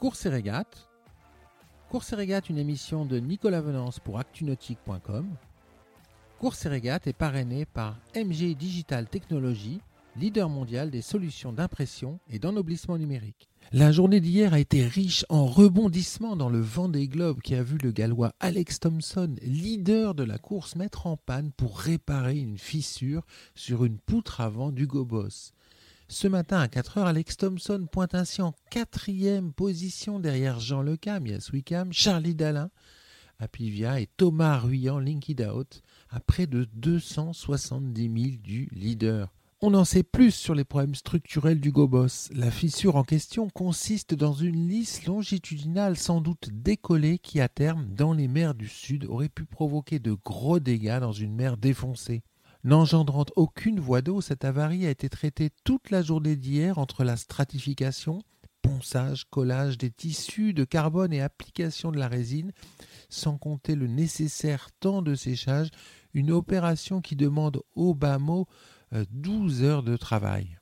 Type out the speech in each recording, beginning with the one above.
Course et régate. Course et régate, une émission de Nicolas Venance pour actunautique.com. Course et régate est parrainé par MG Digital Technology, leader mondial des solutions d'impression et d'ennoblissement numérique. La journée d'hier a été riche en rebondissements dans le vent des globes qui a vu le gallois Alex Thompson, leader de la course, mettre en panne pour réparer une fissure sur une poutre avant du Boss. Ce matin à 4h, Alex Thompson pointe ainsi en quatrième position derrière Jean Lecam, Yas Wickham, Charlie Dalin, Apivia et Thomas Ruyant, Linked Out, à près de 270 000 du leader. On en sait plus sur les problèmes structurels du Gobos. La fissure en question consiste dans une lisse longitudinale sans doute décollée qui à terme, dans les mers du Sud, aurait pu provoquer de gros dégâts dans une mer défoncée. N'engendrant aucune voie d'eau, cette avarie a été traitée toute la journée d'hier entre la stratification, ponçage, collage des tissus de carbone et application de la résine, sans compter le nécessaire temps de séchage, une opération qui demande au bas mot 12 heures de travail.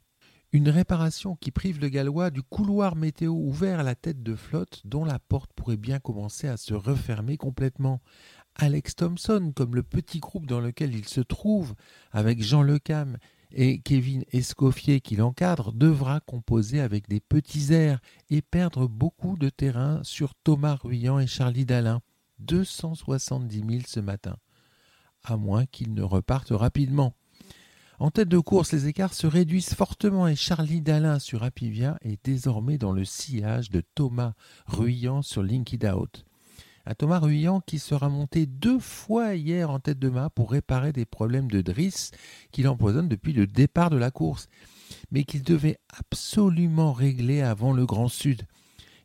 Une réparation qui prive le Gallois du couloir météo ouvert à la tête de flotte dont la porte pourrait bien commencer à se refermer complètement. Alex Thompson, comme le petit groupe dans lequel il se trouve, avec Jean Lecam et Kevin Escoffier qui l'encadre, devra composer avec des petits airs et perdre beaucoup de terrain sur Thomas Ruyant et Charlie Dalin. 270 000 ce matin. À moins qu'ils ne repartent rapidement. En tête de course, les écarts se réduisent fortement et Charlie Dalin sur Apivia est désormais dans le sillage de Thomas Ruyant sur Linked Out. Un Thomas Ruyant qui sera monté deux fois hier en tête de mât pour réparer des problèmes de drisse qu'il empoisonne depuis le départ de la course, mais qu'il devait absolument régler avant le Grand Sud.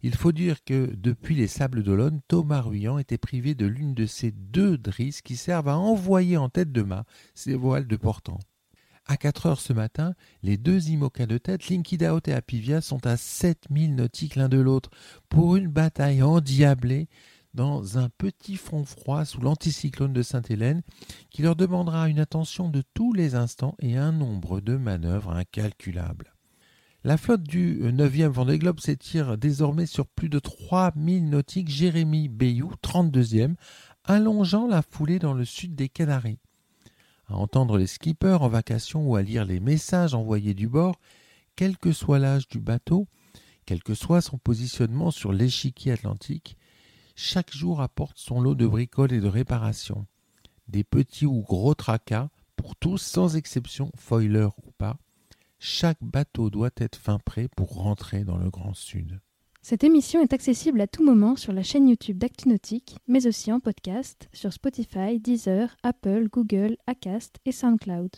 Il faut dire que depuis les Sables d'Olonne, Thomas Ruyant était privé de l'une de ces deux drisses qui servent à envoyer en tête de mât ses voiles de portant. À 4 heures ce matin, les deux IMOCA de tête, Linkidaot et Apivia, sont à 7000 nautiques l'un de l'autre pour une bataille endiablée dans un petit front froid sous l'anticyclone de Sainte-Hélène qui leur demandera une attention de tous les instants et un nombre de manœuvres incalculables. La flotte du 9e Vendée Globe s'étire désormais sur plus de 3000 nautiques Jérémy Bayou, 32e, allongeant la foulée dans le sud des Canaries à entendre les skippers en vacation ou à lire les messages envoyés du bord, quel que soit l'âge du bateau, quel que soit son positionnement sur l'échiquier atlantique, chaque jour apporte son lot de bricoles et de réparations. Des petits ou gros tracas, pour tous sans exception, foiler ou pas, chaque bateau doit être fin prêt pour rentrer dans le Grand Sud. Cette émission est accessible à tout moment sur la chaîne YouTube d'ActuNautique, mais aussi en podcast sur Spotify, Deezer, Apple, Google, Acast et SoundCloud.